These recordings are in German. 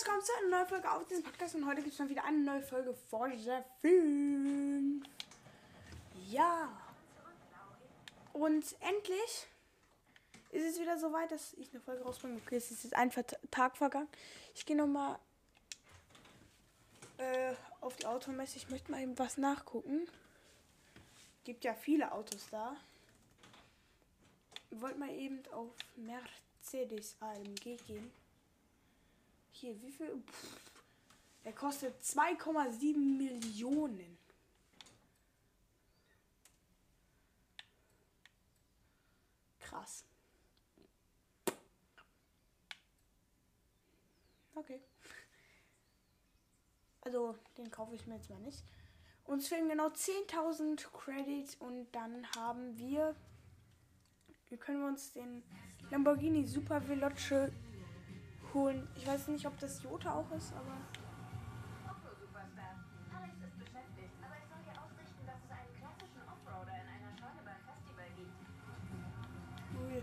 herzlich willkommen zu einer neuen Folge auf diesem Podcast und heute gibt es mal wieder eine neue Folge Forza 5. Ja. Und endlich ist es wieder soweit, dass ich eine Folge rausbringe. Okay, es ist jetzt ein Tag vergangen. Ich gehe nochmal äh, auf die Automesse. Ich möchte mal eben was nachgucken. Gibt ja viele Autos da. Ich wollte mal eben auf Mercedes AMG gehen. Hier, wie viel? Pff, der kostet 2,7 Millionen. Krass. Okay. Also, den kaufe ich mir jetzt mal nicht. Uns fehlen genau 10.000 Credits und dann haben wir. Wir können uns den Lamborghini Super Veloce holen. Ich weiß nicht, ob das Jota auch ist, aber. Ui.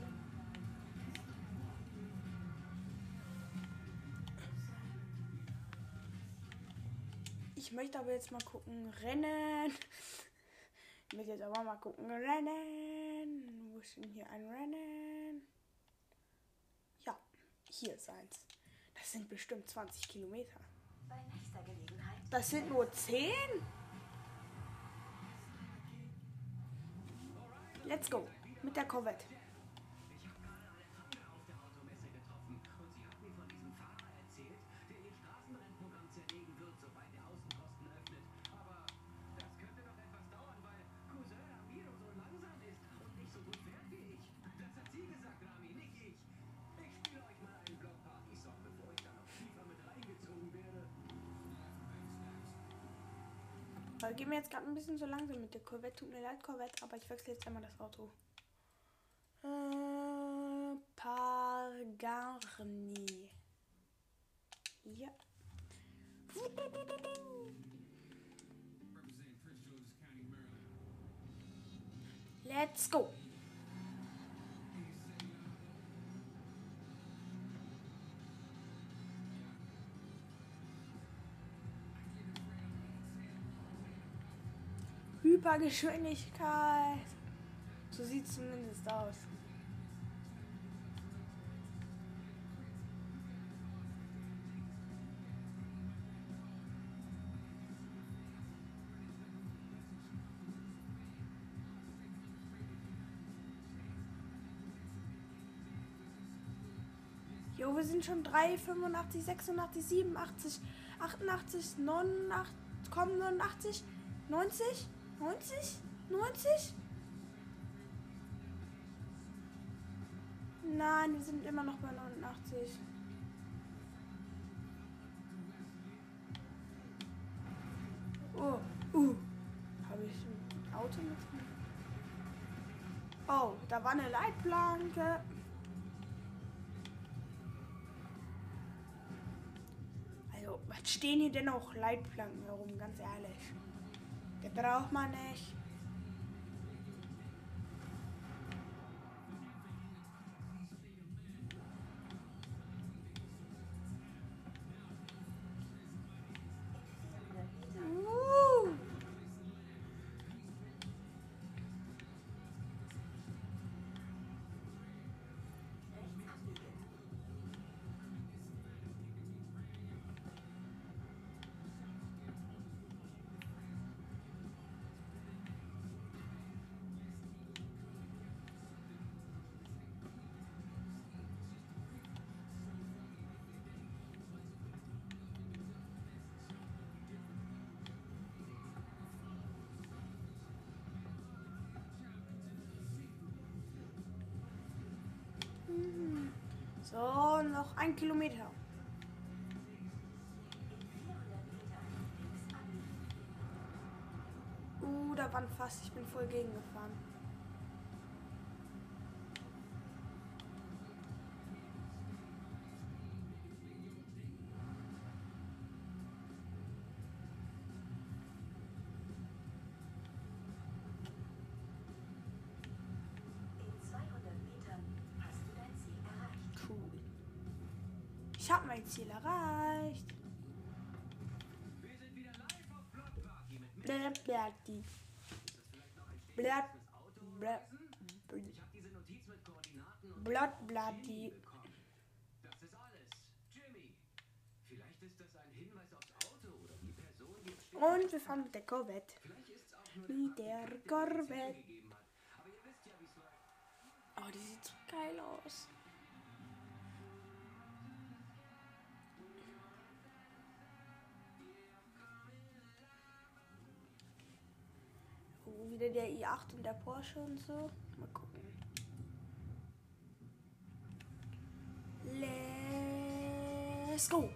Ich möchte aber jetzt mal gucken. Rennen. Ich möchte jetzt aber mal gucken. Rennen. Wo ist denn hier ein Rennen? Hier ist eins. Das sind bestimmt 20 Kilometer. Bei nächster Gelegenheit. Das sind nur 10? Let's go. Mit der Corvette. Geht mir jetzt gerade ein bisschen so langsam mit der Corvette. Tut mir leid, Corvette, aber ich wechsle jetzt einmal das Auto. Äh, Pargarni. Ja. Let's go. Hypergeschwindigkeit. So sieht es zumindest aus. Jo, wir sind schon 3, 85, 86, 87, 88, 89, komm, 89, 90, 90, 90? Nein, wir sind immer noch bei 89. Oh, uh. Habe ich ein Auto mit? Oh, da war eine Leitplanke. Also, was stehen hier denn noch Leitplanken herum, ganz ehrlich? Das braucht man nicht. So, noch ein Kilometer. 400 Meter links abbiegen. Uh, da war ein Fass. Ich bin voll gegengefahren. Auto Blatt, lesen? Ich habe diese Notiz mit Koordinaten und Blatt, Blatti. bekommen. Das ist alles. Jimmy, vielleicht ist das ein Hinweis aufs Auto oder die Person, die. Und wir fahren mit der Corvette. Mit der die Corvette. Wie. Oh, die sieht so geil aus. Wieder der i8 und der Porsche und so. Mal gucken. Let's go!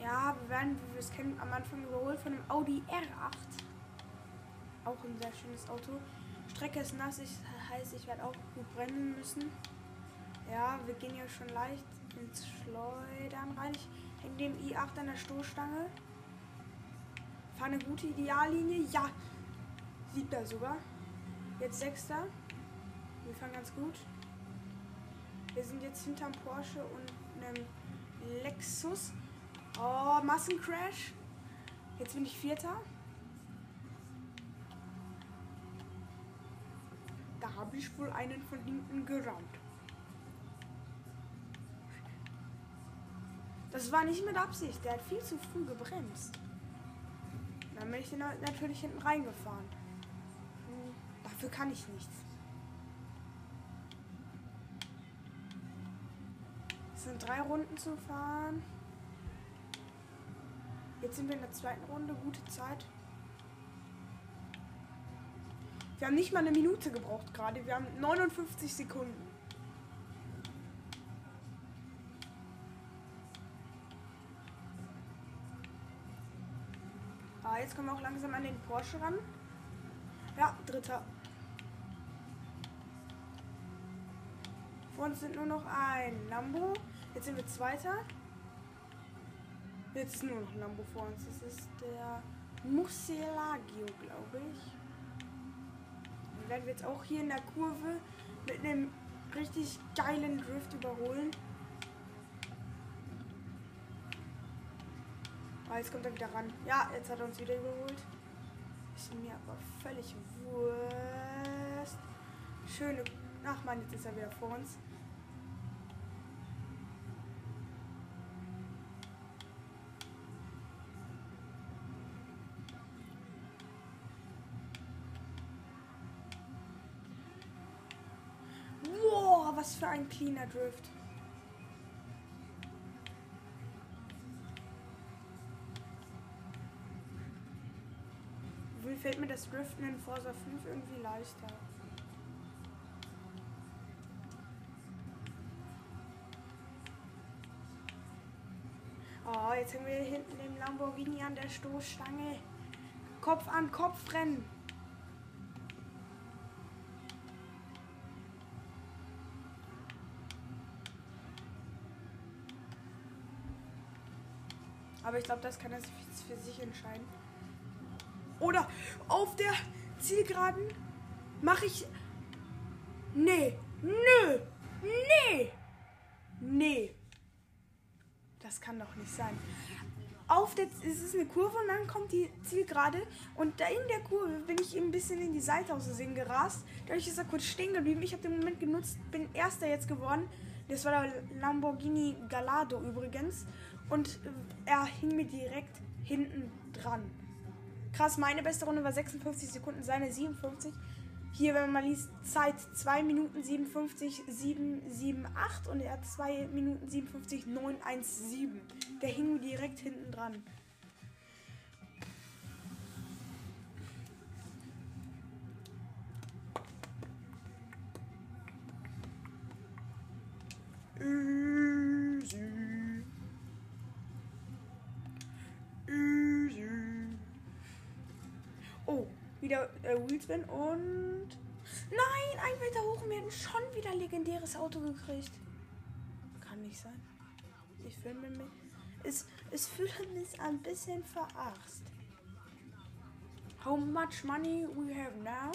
Ja, wir werden, wie wir es kennen, am Anfang überholt von einem Audi R8. Auch ein sehr schönes Auto. Strecke ist nass, ich, heißt, ich werde auch gut brennen müssen. Ja, wir gehen ja schon leicht ins Schleudern rein. Ich hänge dem i8 an der Stoßstange. Fahre eine gute Ideallinie. Ja, siebter sogar. Jetzt sechster. Wir fahren ganz gut. Wir sind jetzt hinterm Porsche und einem Lexus. Oh, Massencrash. Jetzt bin ich Vierter. Da habe ich wohl einen von hinten gerammt. Das war nicht mit Absicht. Der hat viel zu früh gebremst. Dann bin ich natürlich hinten reingefahren. Dafür kann ich nichts. Es sind drei Runden zu fahren. Jetzt sind wir in der zweiten Runde. Gute Zeit. Wir haben nicht mal eine Minute gebraucht gerade. Wir haben 59 Sekunden. Ah, jetzt kommen wir auch langsam an den Porsche ran. Ja, dritter. Vor uns sind nur noch ein Lambo. Jetzt sind wir zweiter. Jetzt ist nur noch ein Lambo vor uns. Das ist der Muselagio, glaube ich. Den werden wir jetzt auch hier in der Kurve mit einem richtig geilen Drift überholen. Ah, jetzt kommt er wieder ran. Ja, jetzt hat er uns wieder überholt. Ist mir aber völlig Wurst. Schöne. Ach man, jetzt ist er wieder vor uns. Wow, was für ein cleaner Drift. Wie fällt mir das Driften in Forza 5 irgendwie leichter? Oh, jetzt haben wir hinten den Lamborghini an der Stoßstange. Kopf an Kopf rennen. Aber ich glaube, das kann er für sich entscheiden. Oder auf der Zielgeraden mache ich. Nee, nö, nee, nee. Das kann doch nicht sein. Auf der, es ist eine Kurve und dann kommt die Zielgerade und da in der Kurve bin ich ein bisschen in die Seite aus Versehen gerast. Dadurch ist er kurz stehen geblieben. Ich habe den Moment genutzt, bin Erster jetzt geworden. Das war der Lamborghini Gallardo übrigens. Und er hing mir direkt hinten dran. Krass, meine beste Runde war 56 Sekunden, seine 57. Hier, wenn man mal liest, Zeit 2 Minuten 57, 778 und er hat 2 Minuten 57, 917. Der hing direkt hinten dran. Easy. Wheelspin und. Nein, ein Meter hoch und wir hätten schon wieder legendäres Auto gekriegt. Kann nicht sein. Ich fühle mich. Es, es fühlt mich ein bisschen verarscht. How much money we have now?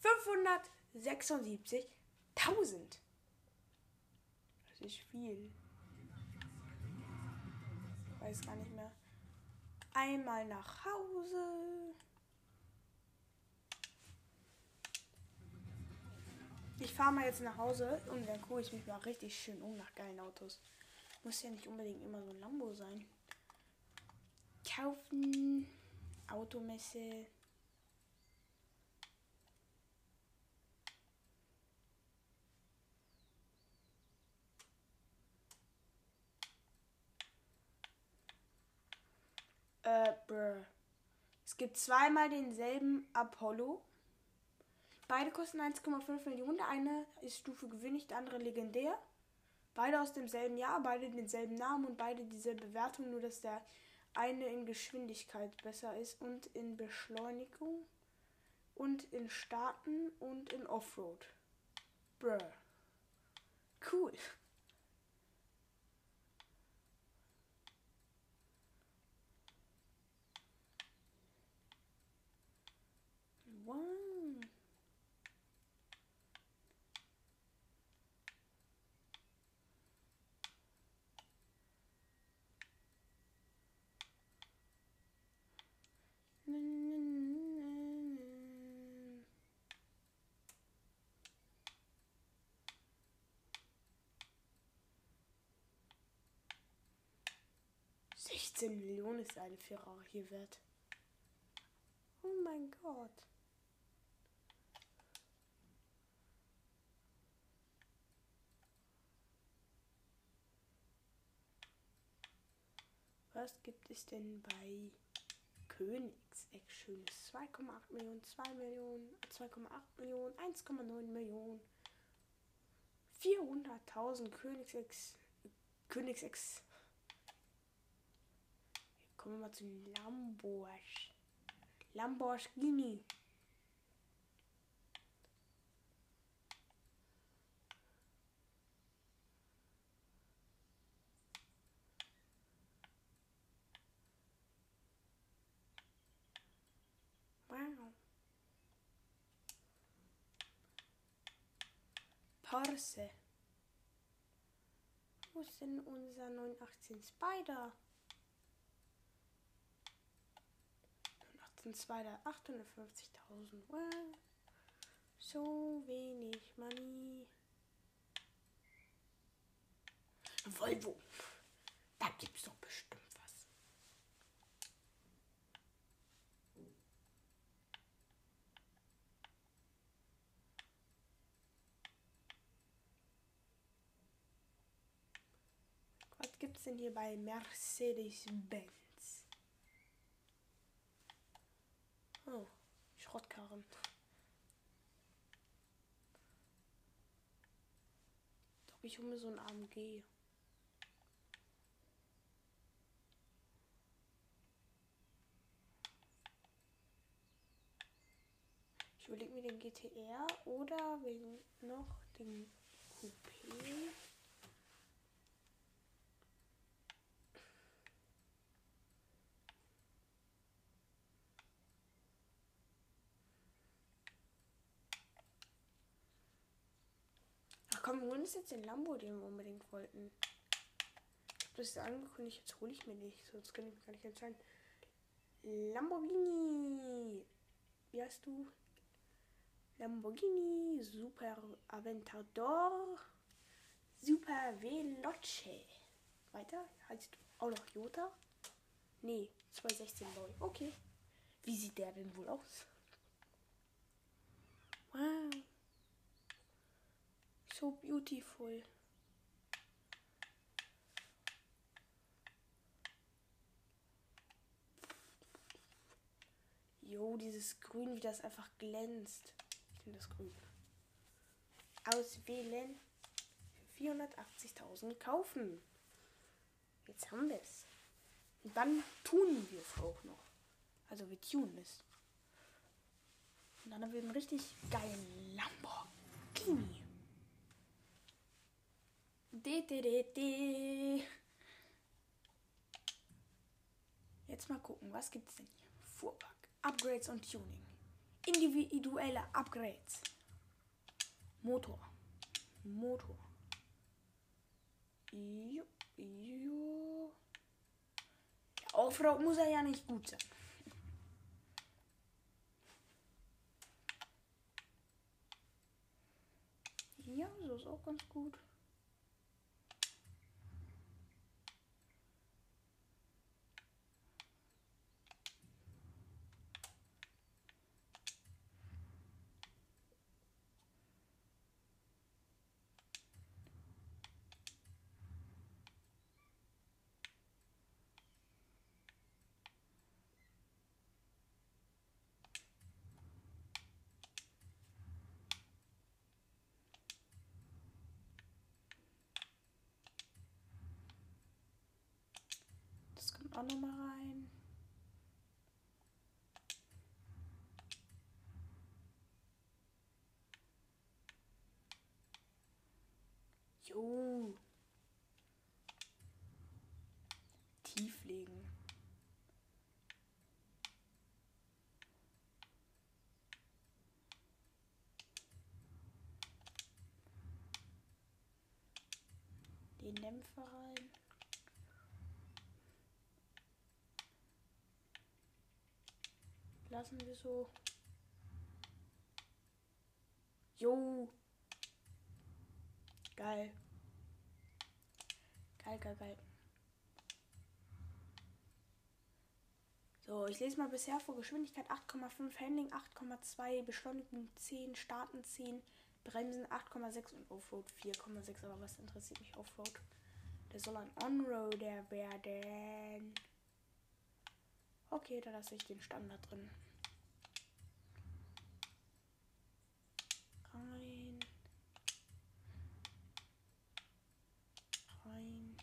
576 1000. Das ist viel. Weiß gar nicht mehr. Einmal nach Hause. Ich fahre mal jetzt nach Hause und dann gucke ich mich mal richtig schön um nach geilen Autos. Muss ja nicht unbedingt immer so ein Lambo sein. Kaufen. Automesse. Äh, bruh. Es gibt zweimal denselben Apollo. Beide kosten 1,5 Millionen. Der eine ist Stufe gewöhnlich, der andere legendär. Beide aus demselben Jahr, beide denselben Namen und beide dieselbe Bewertung, nur dass der eine in Geschwindigkeit besser ist und in Beschleunigung und in Starten und in Offroad. Bruh. Cool. What? 15 Millionen ist eine Ferrari wert. Oh mein Gott. Was gibt es denn bei Königseck schönes? 2,8 Millionen, 2 Millionen, 2,8 Millionen, 1,9 Millionen. 400.000 Königsex, Königsex Kommen wir mal zu Lamborghini. Lamborghini. Porsche. Wo ist denn unser 918 Spider? 918 Spider, 850.000. Wow. So wenig Money. Volvo. Da gibt's doch bestimmt was. Was gibt's denn hier bei Mercedes-Benz? Oh, Schrottkarren. Doch ich hole mir so ein AMG. Ich überlege mir den GTR oder wegen noch den Coupé. Wir holen uns jetzt den Lambo, den wir unbedingt wollten. Ich habe das angekündigt, jetzt hole ich mir nicht, sonst kann ich mich gar nicht entscheiden. Lamborghini. Wie heißt du? Lamborghini Super Aventador Super Veloce. Weiter? Heißt du auch noch Jota? Nee, 2016 Boy. Okay. Wie sieht der denn wohl aus? Wow. So beautiful. Jo, dieses Grün, wie das einfach glänzt. Ich finde das grün. Auswählen. Für 480.000 kaufen. Jetzt haben wir es. Und dann tun wir es auch noch. Also wir tunen es. Und dann haben wir einen richtig geilen Lamborghini. Jetzt mal gucken, was gibt es denn hier? Fuhrpark, Upgrades und Tuning. Individuelle Upgrades. Motor. Motor. Jo, jo. Offroad muss er ja nicht gut sein. Ja, so ist auch ganz gut. Das kommt auch nochmal rein. Jo. Tieflegen. Den Dämpfer rein. Lassen wir so. Jo. Geil. Geil, geil, geil. So, ich lese mal bisher vor. Geschwindigkeit 8,5, Handling 8,2, Beschleunigung 10, Starten 10, Bremsen 8,6 und Offroad 4,6. Aber was interessiert mich Offroad? Der soll ein On-Roader werden. Okay, da lasse ich den Standard drin. Rein. Rein.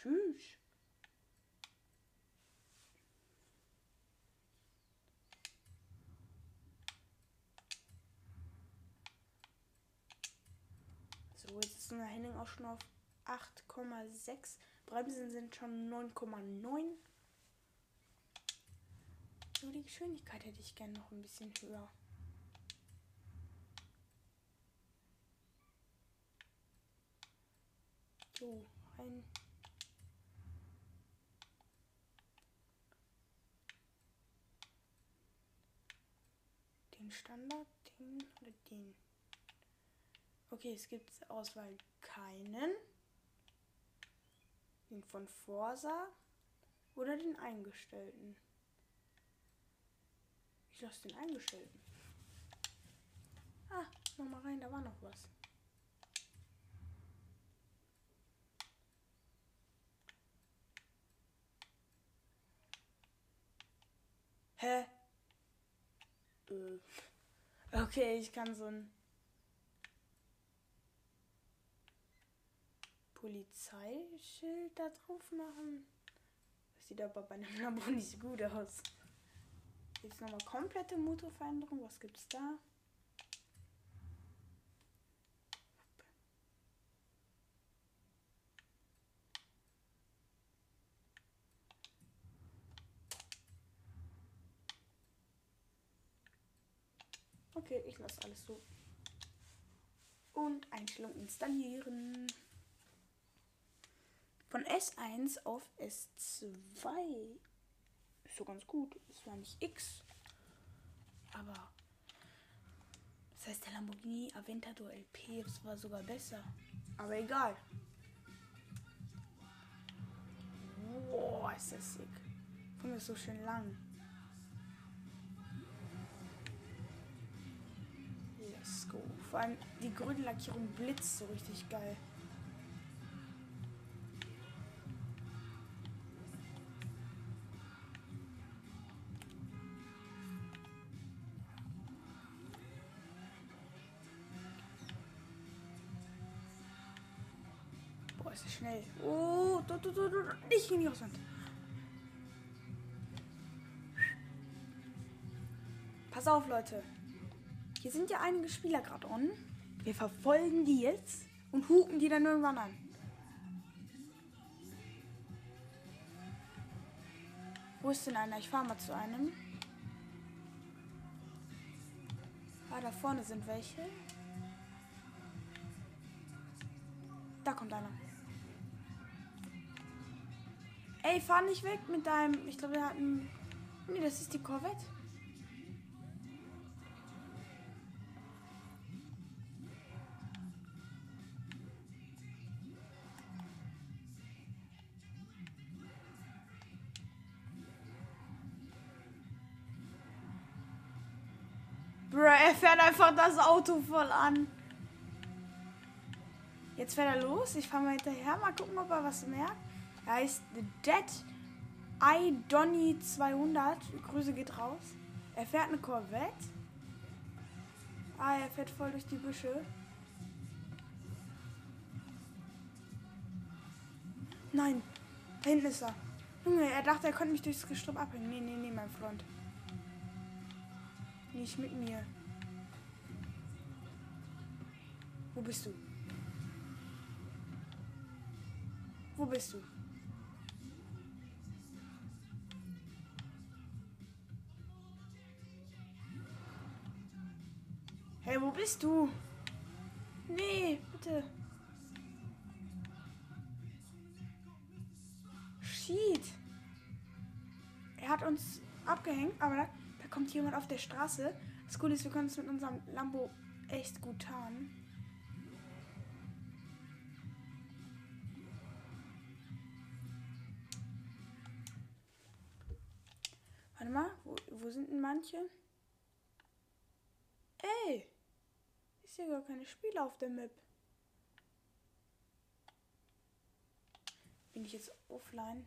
Tschüss. So, jetzt ist unser Henning auch schon auf 8,6. Bremsen sind schon 9,9. Nur die Geschwindigkeit hätte ich gerne noch ein bisschen höher. So, ein. Standard, den oder den. Okay, es gibt Auswahl keinen. Den von Forsa oder den eingestellten. Ich lasse den eingestellten. Ah, nochmal rein, da war noch was. Hä? Äh. Okay, ich kann so ein Polizeischild da drauf machen. Das sieht aber bei einem Lambo nicht so gut aus. Jetzt nochmal komplette Motorveränderung. Was gibt's da? Alles so. Und Einstellung installieren. Von S1 auf S2. Ist so ganz gut. Ist zwar nicht X, aber das heißt der Lamborghini Aventador LP, das war sogar besser. Aber egal. Boah, ist das sick. Mal, ist so schön lang. Let's go. Vor allem die grüne Lackierung blitzt so richtig geil. Boah, ist das schnell. Oh, du, du, du, du, nicht in die Auswand. Pass auf, Leute. Hier sind ja einige Spieler gerade on. Wir verfolgen die jetzt und hupen die dann irgendwann an. Wo ist denn einer? Ich fahre mal zu einem. Ah, da vorne sind welche. Da kommt einer. Ey, fahr nicht weg mit deinem. Ich glaube, der hat einen. Nee, das ist die Corvette. Einfach das Auto voll an. Jetzt fährt er los. Ich fahre mal hinterher. Mal gucken, ob er was merkt. Er heißt Dead I Donny 200. Grüße geht raus. Er fährt eine Corvette. Ah, er fährt voll durch die Büsche. Nein, da hinten ist er. Junge, er dachte, er konnte mich durchs Gestrüpp abhängen. Nee, nee, nee, mein Freund. Nicht mit mir. Wo bist du? Wo bist du? Hey, wo bist du? Nee, bitte. Shit. Er hat uns abgehängt, aber da, da kommt jemand auf der Straße. Das Coole ist, wir können es mit unserem Lambo echt gut tarnen. Sind denn manche? Ey! Ich sehe gar keine Spiele auf der Map. Bin ich jetzt offline?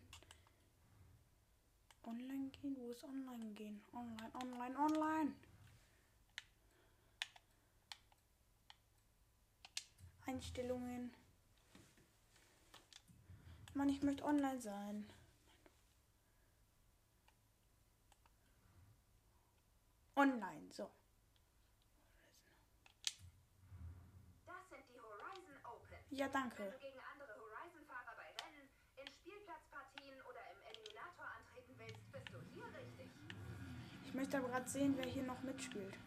Online gehen? Wo ist online gehen? Online, online, online. Einstellungen. Mann, ich möchte online sein. Online, so. Das sind die Horizon Open. Ja, Wenn danke. du gegen andere Horizon-Fahrer bei Rennen, in Spielplatzpartien oder im Eliminator antreten willst, bist du hier richtig. Ich möchte aber gerade sehen, wer hier noch mitspielt.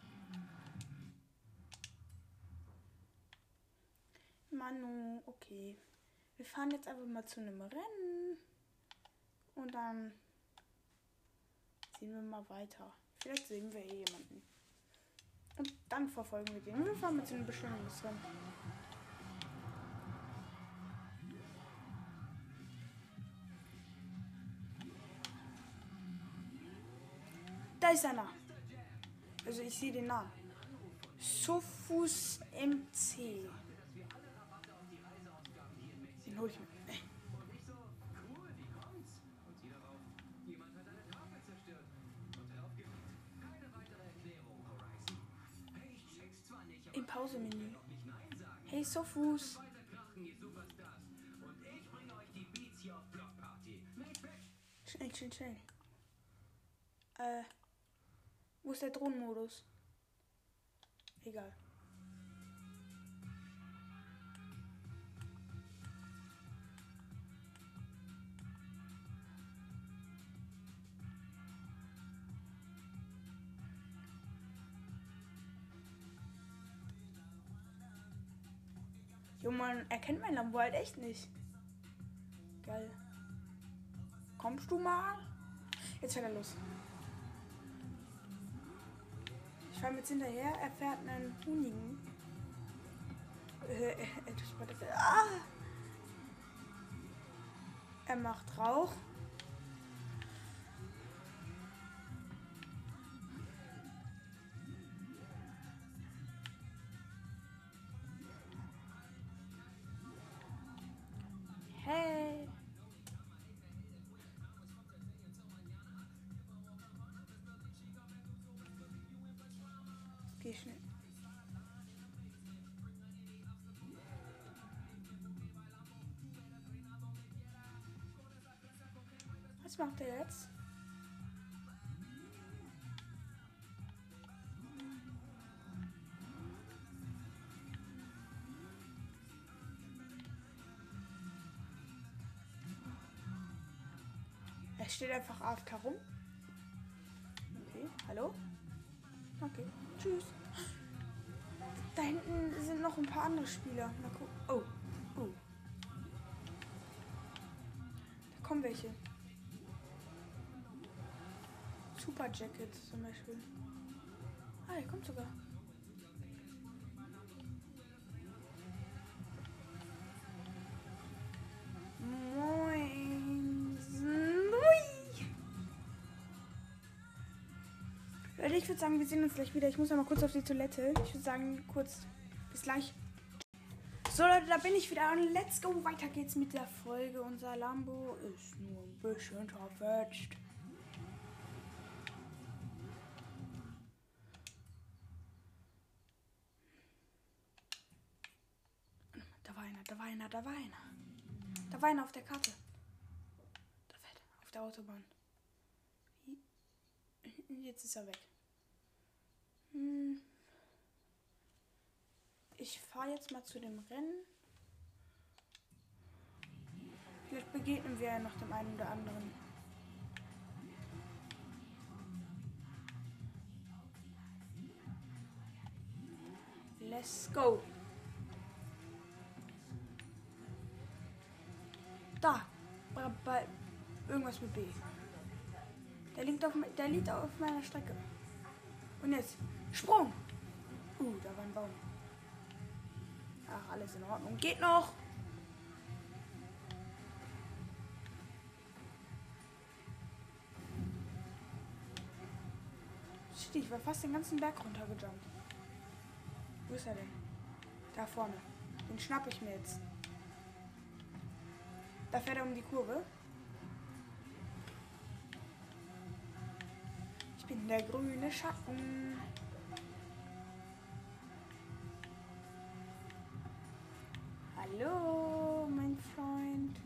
Manu, okay. Wir fahren jetzt einfach mal zu einem Rennen. Und dann sehen wir mal weiter. Vielleicht sehen wir hier jemanden. Und dann verfolgen wir den. Wir fahren mit einem Bestimmungsrennen. Da ist einer. Also ich sehe den Namen. Sophus MC. Den hol ich mir. Nicht weg! Schnell, schnell, schnell. Äh. Wo ist der Drohnenmodus? Egal. Man erkennt mein Lambo halt echt nicht. Geil. Kommst du mal? Jetzt fährt er los. Ich fahre jetzt hinterher. Er fährt einen Hunigen. Äh, äh, das- ah! Er macht Rauch. Was macht er jetzt? Er steht einfach auf rum. Okay, hallo? Okay, tschüss. Da hinten sind noch ein paar andere Spieler. Na Super Jacket zum Beispiel. Ah, der kommt sogar. Moin. Leute, ich würde sagen, wir sehen uns gleich wieder. Ich muss noch mal kurz auf die Toilette. Ich würde sagen, kurz. Bis gleich. So, Leute, da bin ich wieder. Und let's go. Weiter geht's mit der Folge. Unser Lambo ist nur ein bisschen zerfetzt. Da war einer, da war einer, da war einer. Auf der Karte. Da fährt er, auf der Autobahn. Jetzt ist er weg. Hm. Ich fahre jetzt mal zu dem Rennen. Vielleicht begegnen wir ja noch dem einen oder anderen. Let's go. Da. Bei, bei irgendwas mit B. Der liegt auf, der liegt auf meiner Strecke. Und jetzt. Sprung. Uh, da war ein Baum. Ach, alles in Ordnung. Geht noch. Shit, ich war fast den ganzen Berg runtergejumpt. Wo ist er denn? Da vorne. Den schnapp ich mir jetzt. Da fährt er um die Kurve. Ich bin der grüne Schatten. Hallo, mein Freund.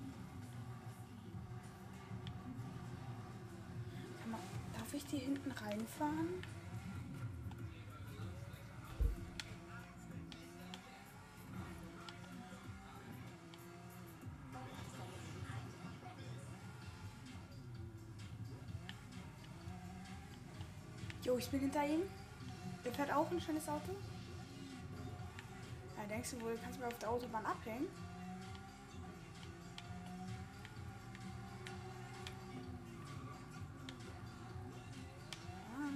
Darf ich hier hinten reinfahren? Jo, ich bin hinter ihm. Der fährt auch ein schnelles Auto. Ja, denkst du wohl, kannst du mir auf der Autobahn abhängen? Ah.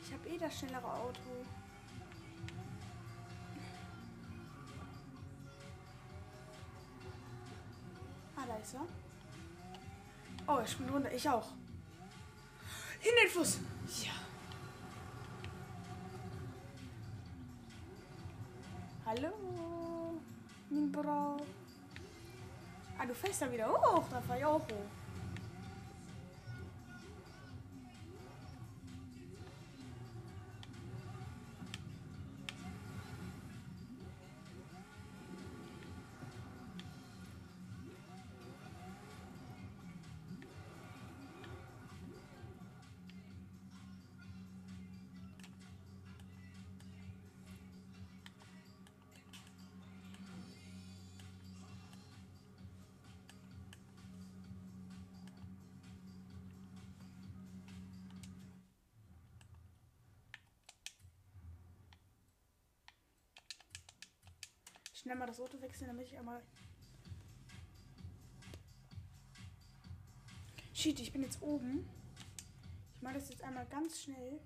Ich eh das schnellere Auto. Ah, da ist er. Oh, er springt runter. Ich auch. In den Fluss. Ja. Hallo. Mein Bro. Ah, du fährst da wieder hoch. Da fahr ich auch hoch. Schnell mal das Auto wechseln, damit ich einmal. Shit, ich bin jetzt oben. Ich mache das jetzt einmal ganz schnell.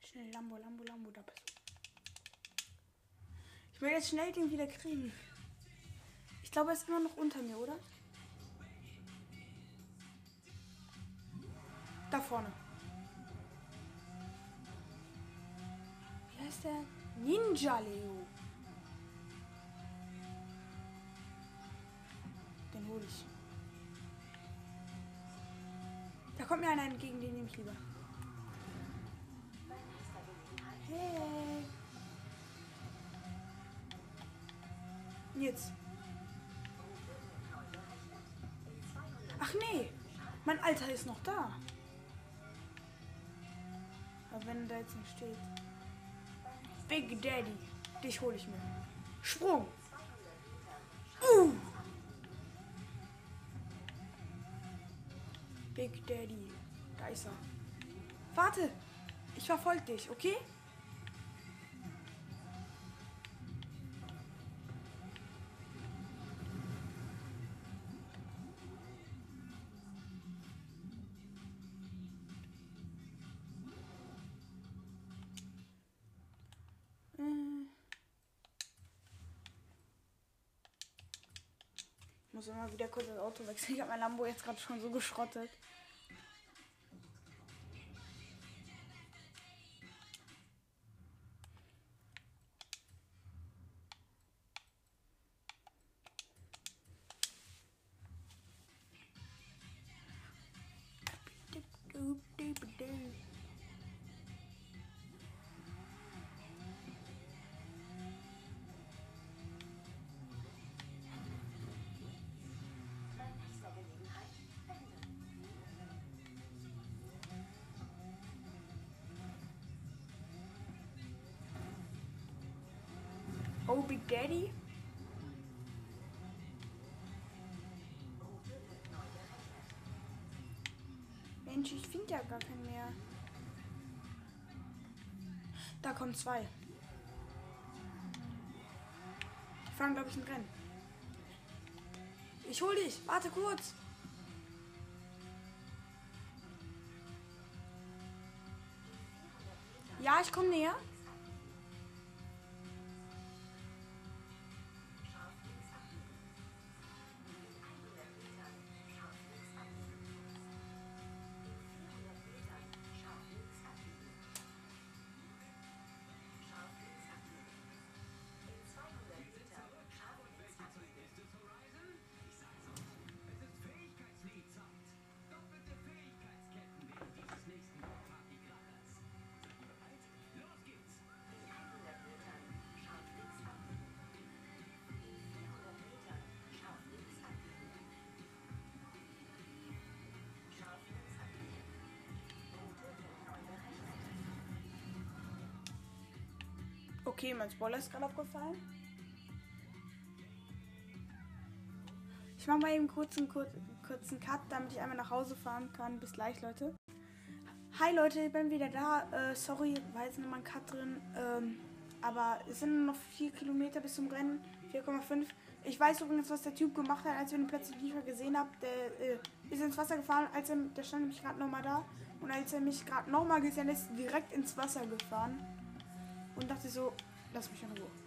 Schnell Lambo, Lambo, Lambo, da bist du. Ich will jetzt schnell den wieder kriegen. Ich glaube, er ist immer noch unter mir, oder? Da vorne. Wie heißt der? Ninja Leo. Den hole ich. Da kommt mir einer entgegen, den nehme ich lieber. Hey. Jetzt. Ach nee, mein Alter ist noch da. Aber wenn er da jetzt nicht steht. Big Daddy. Dich hole ich mir. Sprung. Uh. Big Daddy. Da. Warte. Ich verfolge dich, okay? Muss immer wieder kurz das Auto wechseln. Ich habe mein Lambo jetzt gerade schon so geschrottet. Oh, Big Daddy. Mensch, ich finde ja gar keinen mehr. Da kommen zwei. Die fahren, glaube ich, ein Rennen. Ich hol dich. Warte kurz. Ja, ich komme näher. Okay, mein Spoiler ist gerade abgefallen. Ich mache mal eben kurz einen kur kurzen Cut, damit ich einmal nach Hause fahren kann. Bis gleich, Leute. Hi Leute, ich bin wieder da. Äh, sorry, war jetzt nochmal ein Cut drin. Ähm, aber es sind noch 4 Kilometer bis zum Rennen. 4,5. Ich weiß übrigens, was der Typ gemacht hat, als wir ihn plötzlich nicht gesehen haben. Der äh, ist ins Wasser gefahren, als er, der stand nämlich gerade nochmal da. Und als er mich gerade nochmal gesehen hat, ist direkt ins Wasser gefahren. Und dachte so, lass mich in Ruhe.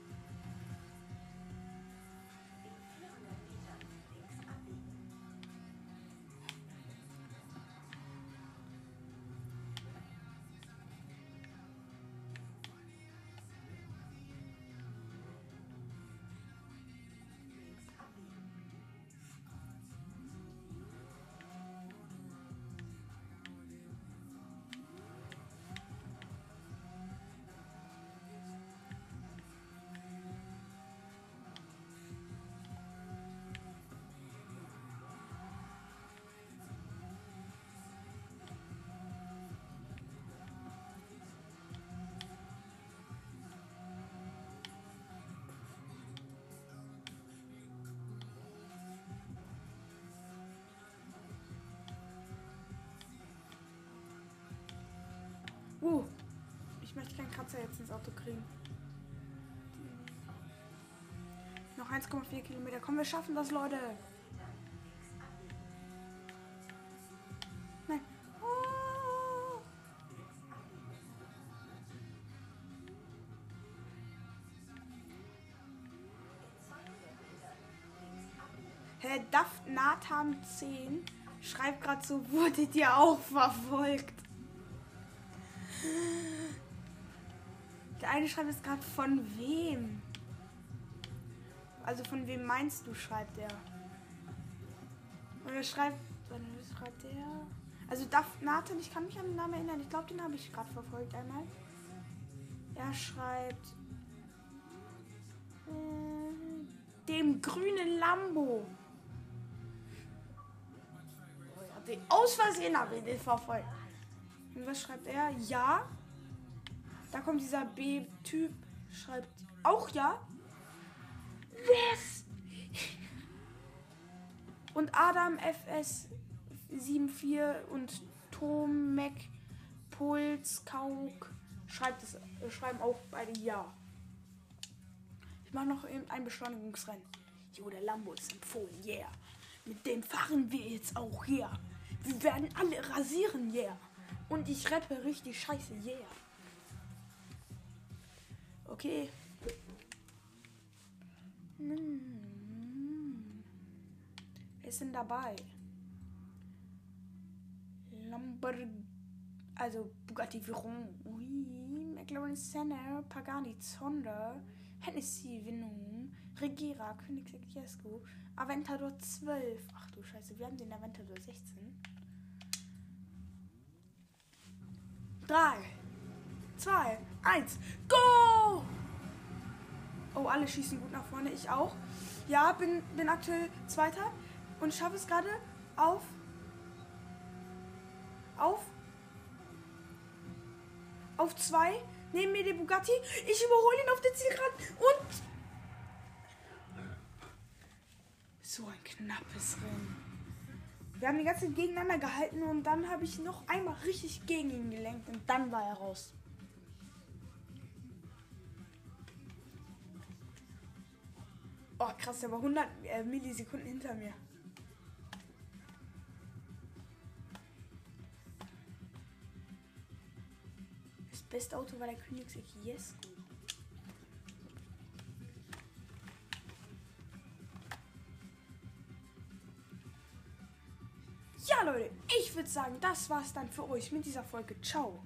Uh, ich möchte keinen Kratzer jetzt ins Auto kriegen. Noch 1,4 Kilometer. Komm, wir schaffen das, Leute. Nein. Oh. Daft Nathan 10 schreibt gerade so, wurdet ihr auch verfolgt? Eine schreibt jetzt gerade von wem? Also von wem meinst du, schreibt er. Und er schreibt, was schreibt der? Also Daft Nathan, ich kann mich an den Namen erinnern. Ich glaube, den habe ich gerade verfolgt einmal. Er schreibt äh, dem grünen Lambo. Oh, ich den aus Versehen habe ich den verfolgt. Und was schreibt er? Ja. Da kommt dieser B-Typ, schreibt auch ja. Yes! Und Adam FS 74 und Tomek, Puls, Kauk schreibt es, äh, schreiben auch beide ja. Ich mache noch ein Beschleunigungsrennen. Jo, der Lambo ist empfohlen, yeah. Mit dem fahren wir jetzt auch, yeah. Wir werden alle rasieren, yeah. Und ich rappe richtig scheiße, yeah. Okay. Hm. Wer ist denn dabei? Lamborghini. Also Bugatti Veyron. Ui, McLaren Senna, Pagani Zonda, Hennessy Venom, Regera, Koenigsegg Jesko, Aventador 12. Ach du Scheiße, wir haben den Aventador 16. 3, 2, 1, go! Oh, alle schießen gut nach vorne, ich auch. Ja, bin, bin aktuell Zweiter und schaffe es gerade auf. Auf. Auf zwei. Neben mir der Bugatti. Ich überhole ihn auf den Zielrand und. So ein knappes Rennen. Wir haben die ganze Zeit gegeneinander gehalten und dann habe ich noch einmal richtig gegen ihn gelenkt und dann war er raus. Oh krass, der war 100 äh, Millisekunden hinter mir. Das beste Auto war der Koenigsegg Jesko. Ja, Leute, ich würde sagen, das war's dann für euch mit dieser Folge. Ciao.